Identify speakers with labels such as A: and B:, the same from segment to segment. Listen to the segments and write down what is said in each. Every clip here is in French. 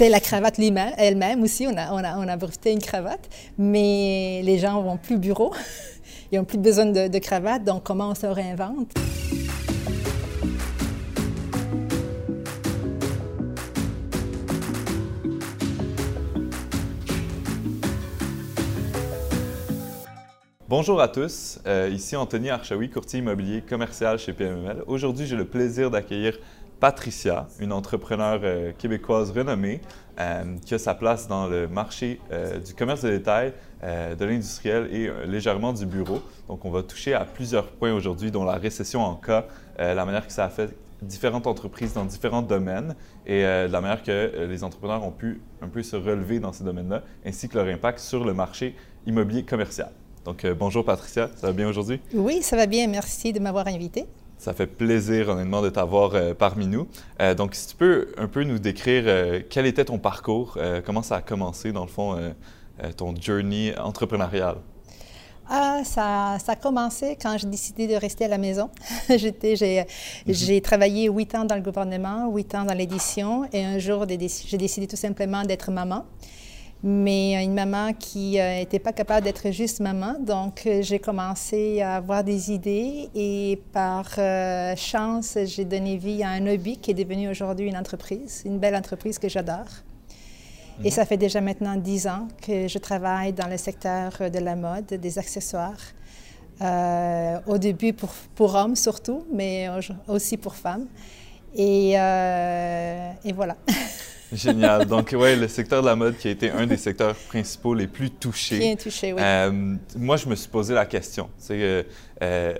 A: C'est la cravate elle-même aussi. On a, on, a, on a breveté une cravate, mais les gens vont plus au bureau. Ils n'ont plus besoin de, de cravate, donc comment on se réinvente?
B: Bonjour à tous, euh, ici Anthony Archaoui, courtier immobilier commercial chez PMML. Aujourd'hui, j'ai le plaisir d'accueillir Patricia, une entrepreneure euh, québécoise renommée euh, qui a sa place dans le marché du commerce de détail, de l'industriel et légèrement du bureau. Donc, on va toucher à plusieurs points aujourd'hui, dont la récession en cas, la manière que ça a fait différentes entreprises dans différents domaines et la manière que les entrepreneurs ont pu un peu se relever dans ces domaines-là, ainsi que leur impact sur le marché immobilier commercial. Donc, euh, bonjour Patricia, ça va bien aujourd'hui?
A: Oui, ça va bien. Merci de m'avoir invité.
B: Ça fait plaisir, honnêtement, de t'avoir euh, parmi nous. Euh, donc, si tu peux un peu nous décrire quel était ton parcours, comment ça a commencé, dans le fond, ton journey entrepreneurial?
A: Ah, ça, ça, a commencé quand j'ai décidé de rester à la maison. j'ai, j'ai travaillé huit ans dans le gouvernement, huit ans dans l'édition, et un jour, j'ai décidé tout simplement d'être maman mais une maman qui n'était euh, pas capable d'être juste maman. Donc, euh, j'ai commencé à avoir des idées et par euh, chance, j'ai donné vie à un hobby qui est devenu aujourd'hui une entreprise, une belle entreprise que j'adore. Et mhm. ça fait déjà maintenant dix ans que je travaille dans le secteur de la mode, des accessoires. au début pour, pour hommes surtout, mais aussi pour femmes. Et, et voilà.
B: Génial. Donc, oui, le secteur de la mode qui a été un des secteurs principaux les plus touchés.
A: Bien touché, oui. Euh,
B: moi, je me suis posé la question. C'est euh,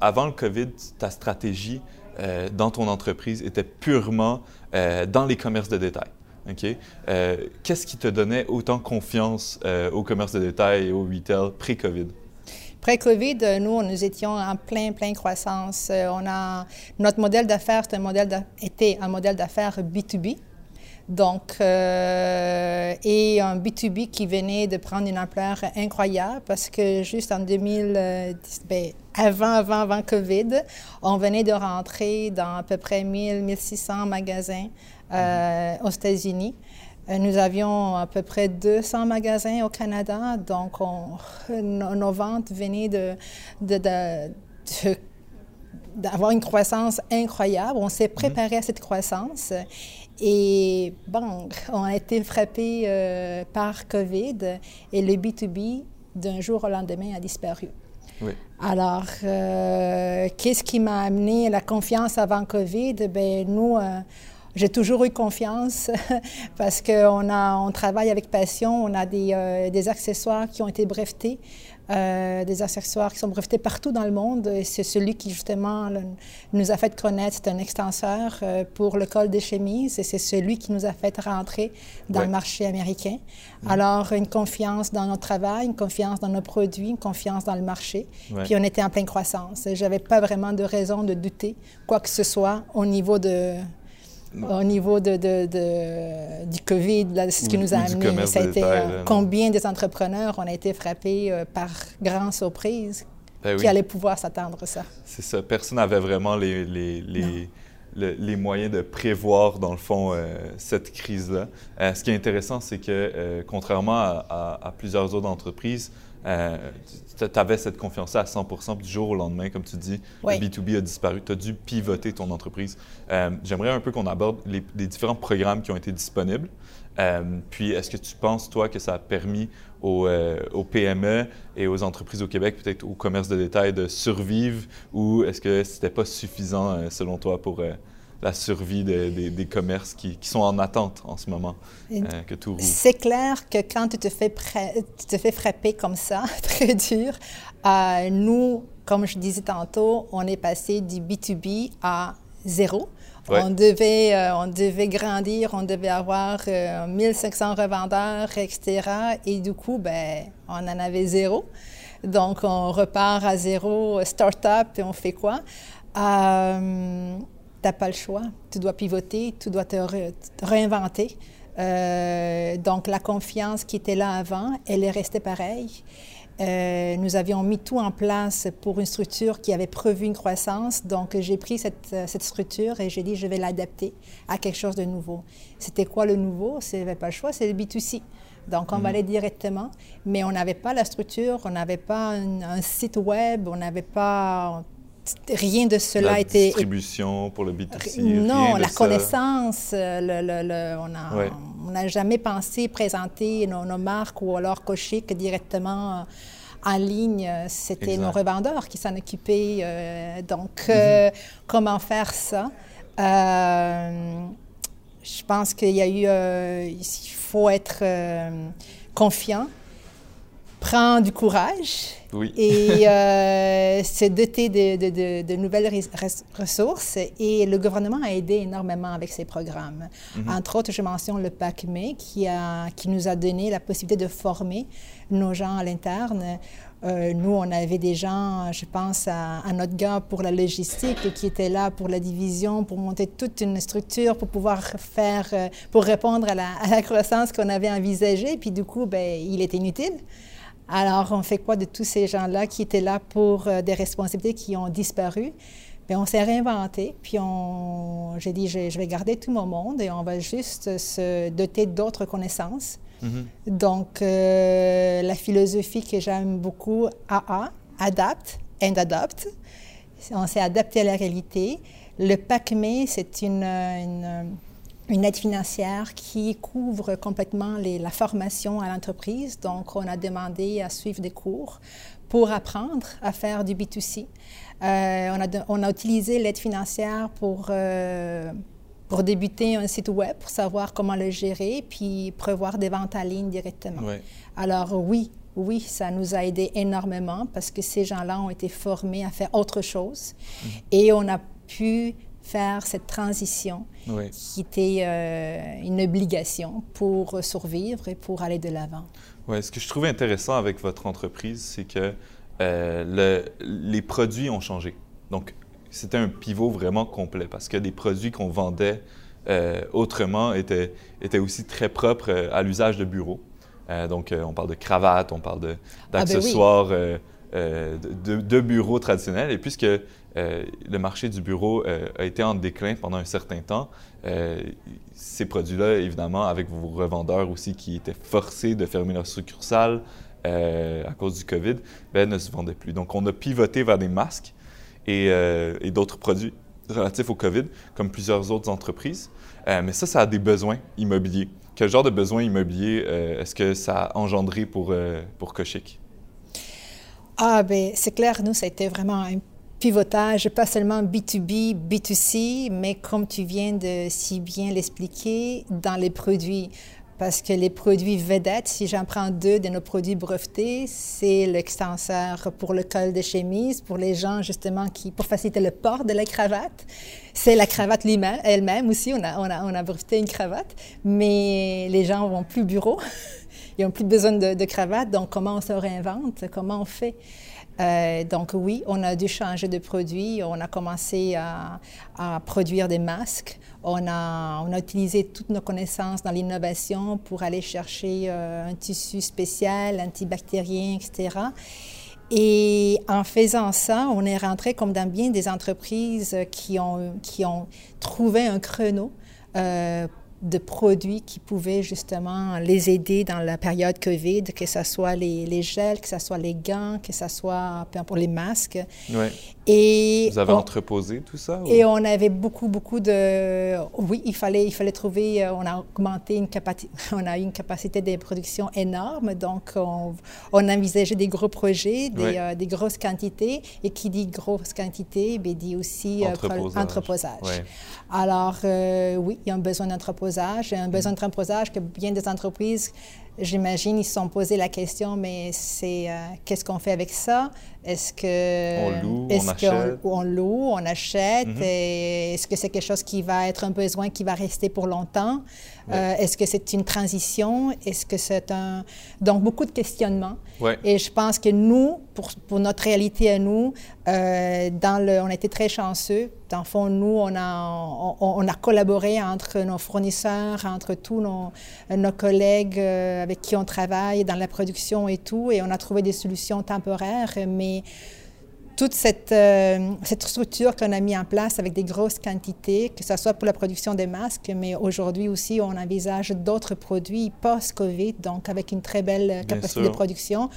B: avant le COVID, ta stratégie euh, dans ton entreprise était purement dans les commerces de détail. OK? Qu'est-ce qui te donnait autant confiance au commerce de détail et au retail pré-COVID?
A: Pré-COVID, nous, nous étions en plein, plein croissance. On a, notre modèle d'affaires était un modèle d'affaires B2B. Donc, euh, et un B2B qui venait de prendre une ampleur incroyable parce que juste en 2010, ben, avant, avant, avant COVID, on venait de rentrer dans à peu près 1000, 1600 magasins euh, aux États-Unis. Euh, nous avions à peu près 200 magasins au Canada, donc nos, ventes venaient d'avoir une croissance incroyable. On s'est préparé à cette croissance et bon, on a été frappé euh, par COVID et le B2B, d'un jour au lendemain, a disparu. Oui. Alors, euh, qu'est-ce qui m'a amené la confiance avant COVID? Bien, nous, euh, j'ai toujours eu confiance parce qu'on on travaille avec passion, on a des, des accessoires qui ont été brevetés. Euh, des accessoires qui sont brevetés partout dans le monde. C'est celui qui, justement, nous a fait connaître. C'est un extenseur euh, pour le col des chemises et c'est celui qui nous a fait rentrer dans le marché américain. Mm. Alors, une confiance dans notre travail, une confiance dans nos produits, une confiance dans le marché. Puis on était en pleine croissance. J'avais pas vraiment de raison de douter quoi que ce soit au niveau de au niveau de, de, du COVID, c'est ce qui nous a amené. Ça a été, euh, combien des entrepreneurs ont été frappés euh, par grande surprise ben qui allaient pouvoir s'attendre à ça?
B: C'est ça. Personne n'avait vraiment les, les, les, les, moyens de prévoir, dans le fond, euh, cette crise-là. ce qui est intéressant, c'est que, contrairement à, à, plusieurs autres entreprises, euh, tu avais cette confiance-là à 100 du jour au lendemain, comme tu dis, le B2B a disparu. Tu as dû pivoter ton entreprise. Euh, j'aimerais un peu qu'on aborde les, différents programmes qui ont été disponibles. Euh, puis, est-ce que tu penses, toi, que ça a permis aux, aux PME et aux entreprises au Québec, peut-être au commerce de détail, de survivre ou est-ce que c'était pas suffisant, selon toi, pour la survie des commerces qui, sont en attente en ce moment, euh, que tout
A: C'est clair que quand tu te fais, tu te fais frapper comme ça, très dur, euh, nous, comme je disais tantôt, on est passé du B2B à zéro. On, devait, euh, on devait grandir, on devait avoir 1500 revendeurs, etc. Et du coup, ben, on en avait zéro. Donc, on repart à zéro, start-up, et on fait quoi? N'as pas le choix. Tu dois pivoter, tu dois te, réinventer. Euh, donc, la confiance qui était là avant, elle est restée pareille. Euh, nous avions mis tout en place pour une structure qui avait prévu une croissance. Donc, j'ai pris cette, euh, cette, structure et j'ai dit, je vais l'adapter à quelque chose de nouveau. C'était quoi le nouveau? Ce n'avait pas le choix, c'est le B2C. Donc, on va mhm. aller directement, mais on n'avait pas la structure, on n'avait pas un, site web, on n'avait pas rien de cela
B: la distribution pour le B2C.
A: Non, la connaissance, euh, le, on n'a jamais pensé présenter nos, marques ou alors cocher que directement euh, en ligne. C'était nos revendeurs qui s'en occupaient. Euh, donc, mhm. comment faire ça? je pense qu'il y a eu, il faut être confiant prend du courage et euh, se doter de, nouvelles ressources. Et le gouvernement a aidé énormément avec ces programmes. Mhm. Entre autres, je mentionne le PACME qui, a, qui nous a donné la possibilité de former nos gens à l'interne. Euh, nous, on avait des gens, je pense à, notre gars pour la logistique qui était là pour la division, pour monter toute une structure, pour pouvoir faire, euh, pour répondre à la, à la croissance qu'on avait envisagée. Puis du coup, ben, il était inutile. Alors, on fait quoi de tous ces gens-là qui étaient là pour euh, des responsabilités qui ont disparu? Bien, on s'est réinventé, puis on, j'ai dit, je, vais garder tout mon monde et on va juste se doter d'autres connaissances. Mm-hmm. Donc, euh, la philosophie que j'aime beaucoup, AA, adapt and adopt. On s'est adapté à la réalité. Le PACME, c'est une, une une aide financière qui couvre complètement les, la formation à l'entreprise. Donc, on a demandé à suivre des cours pour apprendre à faire du B2C. Euh, on, a on, a utilisé l'aide financière pour, euh, pour débuter un site web, pour savoir comment le gérer, puis prévoir des ventes en ligne directement. Alors oui, oui, ça nous a aidé énormément parce que ces gens-là ont été formés à faire autre chose mmh. et on a pu faire cette transition qui était euh, une obligation pour survivre et pour aller de l'avant.
B: Oui, ce que je trouvais intéressant avec votre entreprise, c'est que euh, le, les produits ont changé. Donc, c'était un pivot vraiment complet parce que des produits qu'on vendait euh, autrement étaient, étaient, aussi très propres à l'usage de bureaux. donc, on parle de cravates, on parle ah, ben d'accessoires de, de, de, bureaux traditionnels. Et puisque euh, le marché du bureau euh, a été en déclin pendant un certain temps. Euh, ces produits-là, évidemment, avec vos revendeurs aussi qui étaient forcés de fermer leur succursale à cause du COVID, ben, ne se vendaient plus. Donc, on a pivoté vers des masques et, d'autres produits relatifs au COVID, comme plusieurs autres entreprises. mais ça, ça a des besoins immobiliers. Quel genre de besoins immobiliers est-ce que ça a engendré pour, pour?
A: Ah, bien, c'est clair, nous, ça a été vraiment un pivotage, pas seulement B2B, B2C, mais comme tu viens de si bien l'expliquer, dans les produits. Parce que les produits vedettes, si j'en prends deux de nos produits brevetés, c'est l'extenseur pour le col de chemise, pour les gens justement qui, pour faciliter le port de la cravate. C'est la cravate elle-même aussi, on a, on, a, on a breveté une cravate, mais les gens vont plus au bureau, ils n'ont plus besoin de cravate, donc comment on se réinvente, comment on fait? Euh, donc oui, on a dû changer de produit. On a commencé à, produire des masques. On a, utilisé toutes nos connaissances dans l'innovation pour aller chercher euh, un tissu spécial, antibactérien, etc. Et en faisant ça, on est rentré comme dans bien des entreprises qui ont, qui ont trouvé un créneau euh, de produits qui pouvaient justement les aider dans la période COVID, que ce soit les, les gels, que ce soit les gants, que ce soit pour les masques.
B: Ouais. Et Vous avez entreposé tout ça?
A: Et on avait beaucoup, beaucoup de... Oui, il fallait, il fallait trouver... Euh, on a augmenté une capacité... On a une capacité de production énorme, donc on, on envisageait des gros projets, des, euh, des, grosses quantités. Et qui dit grosse quantité, bien, dit aussi
B: euh, entreposage.
A: Alors, oui, il y a un besoin d'entreposage, un besoin d'entreposage que bien des entreprises J'imagine ils se sont posé la question, mais c'est euh, qu'est-ce qu'on fait avec ça? Est-ce que
B: on loue, on achète,
A: on, loue, on achète? Mhm. Est-ce que c'est quelque chose qui va être un besoin qui va rester pour longtemps? Euh, est-ce que c'est une transition? Est-ce que c'est un... Donc, beaucoup de questionnements.
B: Ouais.
A: Et je pense que nous, pour, pour notre réalité à nous, euh, dans le, on a été très chanceux. Dans le fond, nous, on a, on, on a collaboré entre nos fournisseurs, entre tous nos, nos collègues euh, avec qui on travaille dans la production et tout, et on a trouvé des solutions temporaires, mais toute cette, euh, cette structure qu'on a mis en place avec des grosses quantités, que ce soit pour la production des masques, mais aujourd'hui aussi, on envisage d'autres produits post-COVID, donc avec une très belle capacité de production.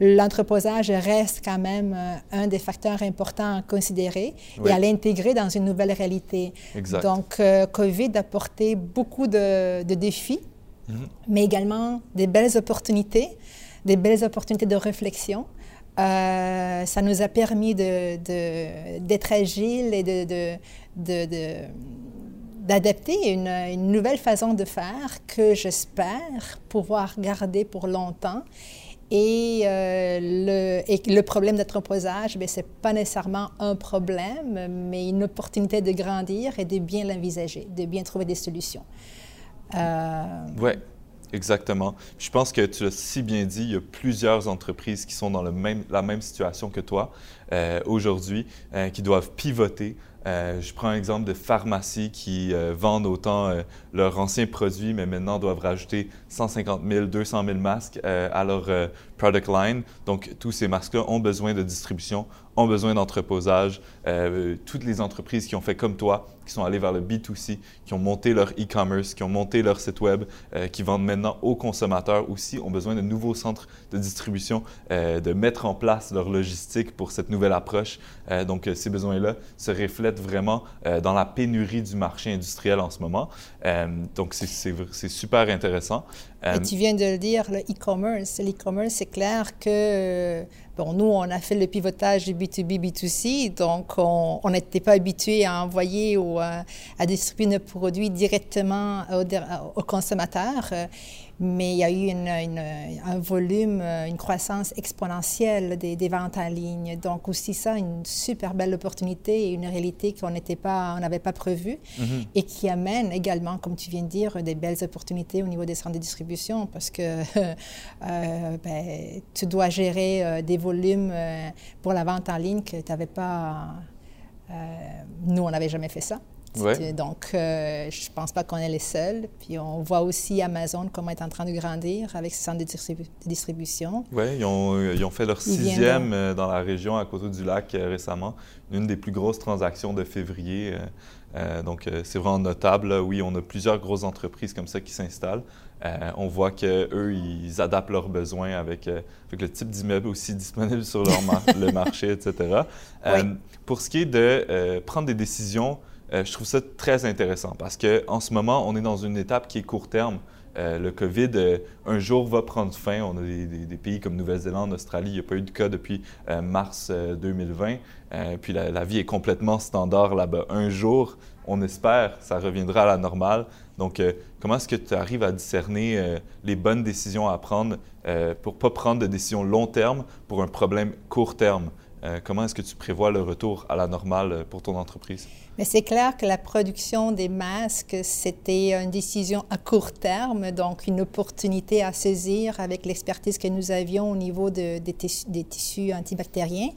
A: L'entreposage reste quand même euh, un des facteurs importants à considérer oui. et à l'intégrer dans une nouvelle réalité.
B: Exact.
A: Donc, euh, COVID a apporté beaucoup de, de défis, mm -hmm. mais également des belles opportunités, des belles opportunités de réflexion. Euh, ça nous a permis d'être de, agile et d'adapter une, nouvelle façon de faire que j'espère pouvoir garder pour longtemps. Et, euh, le, et le problème d'entreposage, ce n'est pas nécessairement un problème, mais une opportunité de grandir et de bien l'envisager, de bien trouver des solutions.
B: Euh, ouais. Exactement. Je pense que tu l'as si bien dit, il y a plusieurs entreprises qui sont dans la même situation que toi euh, aujourd'hui, euh, qui doivent pivoter. Euh, je prends un exemple de pharmacies qui vendent autant leurs anciens produits, mais maintenant doivent rajouter 150 000, 200 000 masques à product line. Donc, tous ces masques-là ont besoin de distribution, ont besoin d'entreposage. toutes les entreprises qui ont fait comme toi, qui sont allées vers le B2C, qui ont monté leur e-commerce, qui ont monté leur site web, qui vendent maintenant aux consommateurs aussi, ont besoin de nouveaux centres de distribution, de mettre en place leur logistique pour cette nouvelle approche. donc, ces besoins-là se reflètent vraiment euh, dans la pénurie du marché industriel en ce moment. Euh, donc, c'est super intéressant.
A: Et tu viens de le dire, le e-commerce. L'e-commerce, c'est clair que, bon, nous, on a fait le pivotage du B2B, B2C, donc on n'était pas habitué à envoyer ou à, à, distribuer nos produits directement aux, aux consommateurs mais il y a eu une, une, un volume, une croissance exponentielle des, des, ventes en ligne. Donc aussi ça, une super belle opportunité et une réalité qu'on n'était pas, on n'avait pas prévue mm -hmm. et qui amène également, comme tu viens de dire, des belles opportunités au niveau des centres de distribution parce que euh, ben, tu dois gérer euh, des volumes euh, pour la vente en ligne que tu n'avais pas. nous, on n'avait jamais fait ça.
B: Ouais.
A: Donc, euh, je ne pense pas qu'on est les seuls. Puis on voit aussi Amazon comment est en train de grandir avec ses centres de, distribu de distribution.
B: Oui, ils ont, ils ont fait leur ils sixième de... dans la région à côté du lac euh, récemment. Une des plus grosses transactions de février. Euh, donc, c'est vraiment notable. Oui, on a plusieurs grosses entreprises comme ça qui s'installent. On voit qu'eux, ils adaptent leurs besoins avec, avec le type d'immeuble aussi disponible sur leur mar le marché, etc.
A: Oui.
B: pour ce qui est de prendre des décisions, euh, je trouve ça très intéressant parce qu'en ce moment, on est dans une étape qui est court terme. Euh, le COVID, euh, un jour, va prendre fin. On a des, des, des pays comme Nouvelle-Zélande, Australie, il n'y a pas eu de cas depuis euh, mars 2020. puis la, la, vie est complètement standard là-bas. Un jour, on espère, ça reviendra à la normale. Donc, comment est-ce que tu arrives à discerner les bonnes décisions à prendre pour ne pas prendre de décisions long terme pour un problème court terme? comment est-ce que tu prévois le retour à la normale pour ton entreprise?
A: Mais c'est clair que la production des masques, c'était une décision à court terme, donc une opportunité à saisir avec l'expertise que nous avions au niveau de, des, tissus, antibactériens.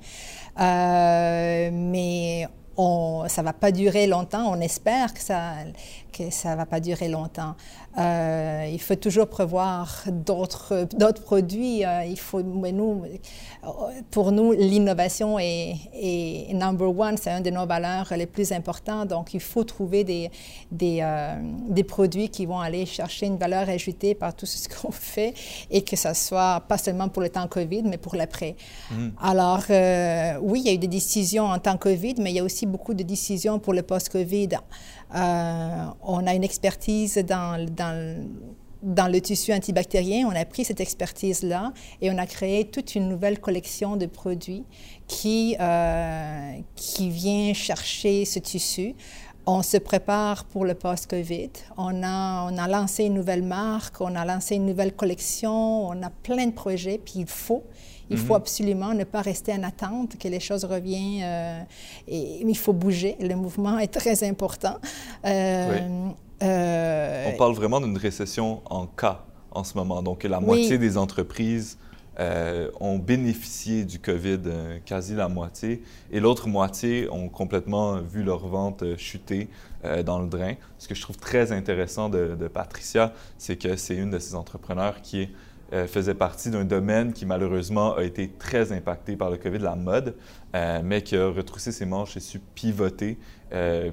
A: Euh, mais ça ne va pas durer longtemps. On espère que ça que ça ne va pas durer longtemps. Euh, il faut toujours prévoir d'autres produits. Euh, il faut, mais nous, pour nous, l'innovation est, est, number one. C'est une de nos valeurs les plus importantes. Donc, il faut trouver des, des, euh, des produits qui vont aller chercher une valeur ajoutée par tout ce qu'on fait et que ce soit pas seulement pour le temps COVID, mais pour l'après. Mm. Alors, oui, il y a eu des décisions en temps COVID, mais il y a aussi beaucoup de décisions pour le post-COVID. Euh, on a une expertise dans, dans, le tissu antibactérien. On a pris cette expertise-là et on a créé toute une nouvelle collection de produits qui, euh, qui vient chercher ce tissu. On se prépare pour le post-COVID. On a, on a lancé une nouvelle marque, on a lancé une nouvelle collection, on a plein de projets, puis il faut. Il faut absolument ne pas rester en attente que les choses reviennent. Euh, et, il faut bouger. Le mouvement est très important. Euh,
B: oui. On parle vraiment d'une récession en cas en ce moment. Donc, la moitié des entreprises euh, ont bénéficié du COVID, euh, quasi la moitié, et l'autre moitié ont complètement vu leur vente euh, chuter dans le drain. Ce que je trouve très intéressant de, de Patricia, c'est que c'est une de ces entrepreneurs qui faisait partie d'un domaine qui malheureusement a été très impacté par le COVID, la mode, mais qui a retroussé ses manches et su pivoter,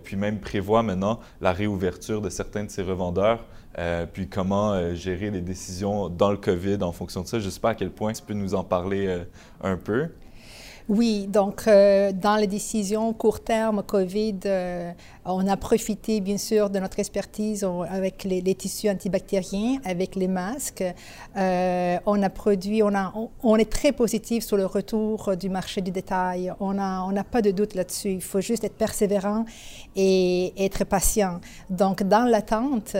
B: puis même prévoit maintenant la réouverture de certains de ses revendeurs euh, puis comment euh, gérer les décisions dans le COVID en fonction de ça. Je ne sais pas à quel point tu peux nous en parler euh, un peu.
A: Oui, donc euh, dans les décisions court terme COVID, euh, on a profité bien sûr de notre expertise avec les, tissus antibactériens, avec les masques. Euh, on a produit, on, est très positif sur le retour du marché du détail. On n'a pas de doute là-dessus. Il faut juste être persévérant et, être patient. Donc dans l'attente,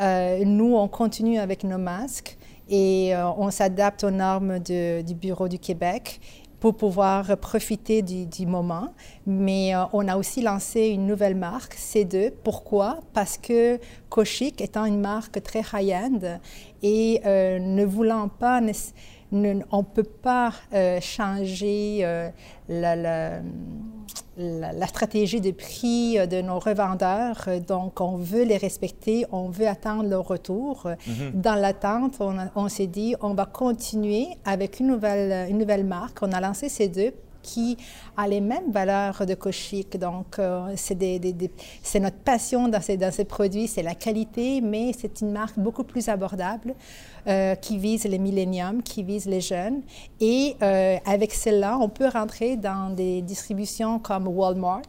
A: nous, on continue avec nos masques et on s'adapte aux normes du Bureau du Québec pour pouvoir profiter du, moment. Mais euh, on a aussi lancé une nouvelle marque, C2. Pourquoi? Parce que Koshik étant une marque très high-end et euh, ne voulant pas on ne peut pas euh, changer euh, la, stratégie de prix euh, de nos revendeurs. Donc, on veut les respecter, on veut attendre leur retour. Mm-hmm. Dans l'attente, on, on s'est dit, on va continuer avec une nouvelle, une nouvelle marque. On a lancé ces deux qui a les mêmes valeurs de Kochik. Donc, euh, c'est notre passion dans ces, produits, c'est la qualité, mais c'est une marque beaucoup plus abordable euh, qui vise les milléniums, qui vise les jeunes. Et euh, avec celle-là, on peut rentrer dans des distributions comme Walmart.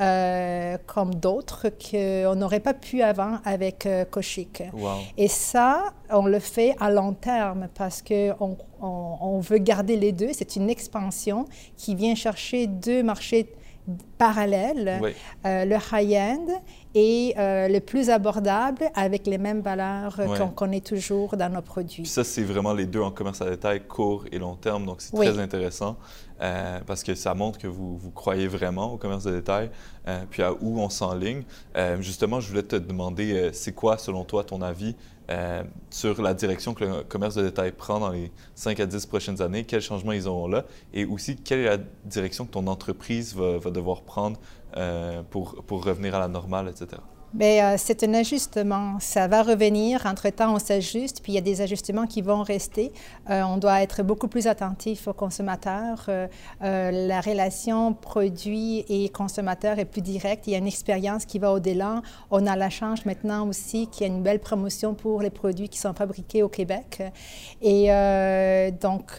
A: Euh, comme d'autres qu'on n'aurait pas pu avant avec euh, Et ça, on le fait à long terme parce qu'on on, on veut garder les deux. C'est une expansion qui vient chercher deux marchés parallèles, euh, le high-end et euh, le plus abordable avec les mêmes valeurs qu'on connaît toujours dans nos produits.
B: ça, c'est vraiment les deux en commerce à détail, court et long terme. Donc, c'est très intéressant euh, parce que ça montre que vous, vous croyez vraiment au commerce de détail, puis à où on s'enligne. justement, je voulais te demander, c'est quoi, selon toi, ton avis euh, sur la direction que le commerce de détail prend dans les 5 à 10 prochaines années, quels changements ils auront là, et aussi quelle est la direction que ton entreprise va, devoir prendre euh, pour, pour revenir à la normale, etc.
A: Bien, euh, c'est un ajustement. Ça va revenir. Entre-temps, on s'ajuste, puis il y a des ajustements qui vont rester. Euh, on doit être beaucoup plus attentif aux consommateurs. Euh, la relation produit et consommateur est plus directe. Il y a une expérience qui va au-delà. On a la chance maintenant aussi qu'il y a une belle promotion pour les produits qui sont fabriqués au Québec. Et donc,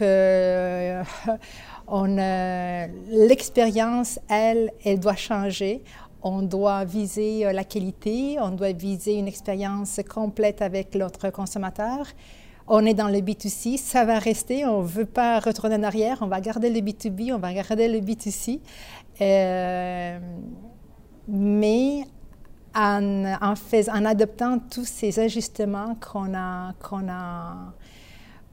A: l'expérience, elle, elle doit changer on doit viser euh, la qualité, on doit viser une expérience complète avec l'autre consommateur. On est dans le B2C, ça va rester, on ne veut pas retourner en arrière, on va garder le B2B, on va garder le B2C. Euh, mais en, en, adoptant tous ces ajustements qu'on a, qu'on a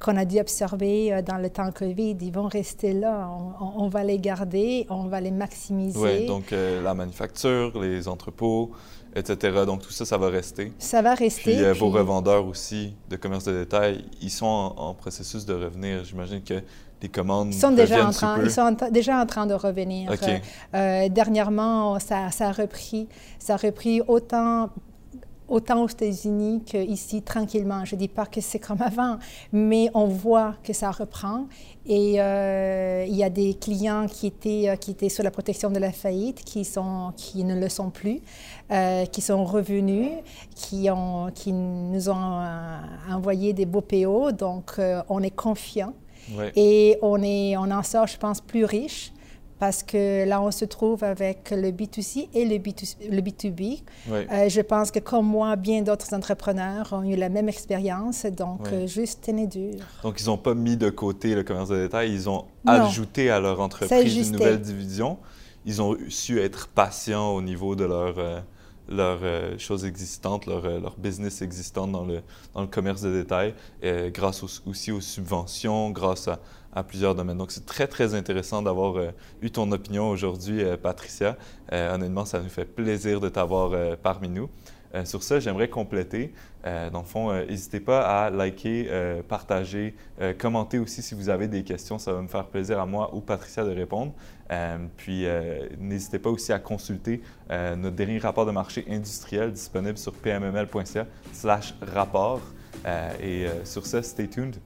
A: qu'on a dû absorber euh, dans le temps Covid, ils vont rester là. On, va les garder, on va les maximiser.
B: Oui, donc euh, la manufacture, les entrepôts, etc. Donc tout ça, ça va rester.
A: Ça va rester.
B: Puis, euh, vos revendeurs aussi de commerce de détail, ils sont en, processus de revenir. J'imagine que les commandes
A: ils sont déjà en train, Ils sont déjà en train de revenir. dernièrement, ça, ça, a repris. Ça a repris autant autant aux États-Unis qu'ici, tranquillement. Je ne dis pas que c'est comme avant, mais on voit que ça reprend. Et euh, il y a des clients qui étaient, euh, qui étaient sous la protection de la faillite, qui, sont, qui ne le sont plus, euh, qui sont revenus, qui, ont, qui nous ont envoyé des beaux PO. Donc, on est confiant. Et on, est, on en sort, je pense, plus riche parce que là, on se trouve avec le B2C et le, B2, b euh, je pense que comme moi, bien d'autres entrepreneurs ont eu la même expérience, donc euh, juste tenez dur.
B: Donc, ils n'ont pas mis de côté le commerce de détail, ils ont ajouté à leur entreprise une nouvelle division. Ils ont su être patients au niveau de leur... Euh, leurs choses existantes, leur, leur, business existant dans le, dans le commerce de détail, grâce aussi aux subventions, grâce à, à plusieurs domaines. Donc, c'est très, très intéressant d'avoir euh, eu ton opinion aujourd'hui, euh, Patricia. Euh, honnêtement, ça nous fait plaisir de t'avoir parmi nous. sur ça, j'aimerais compléter. dans le fond, n'hésitez pas à liker, partager, commenter aussi si vous avez des questions. Ça va me faire plaisir à moi ou Patricia de répondre. puis, n'hésitez pas aussi à consulter notre dernier rapport de marché industriel disponible sur pmml.ca slash rapport. et sur ça, stay tuned.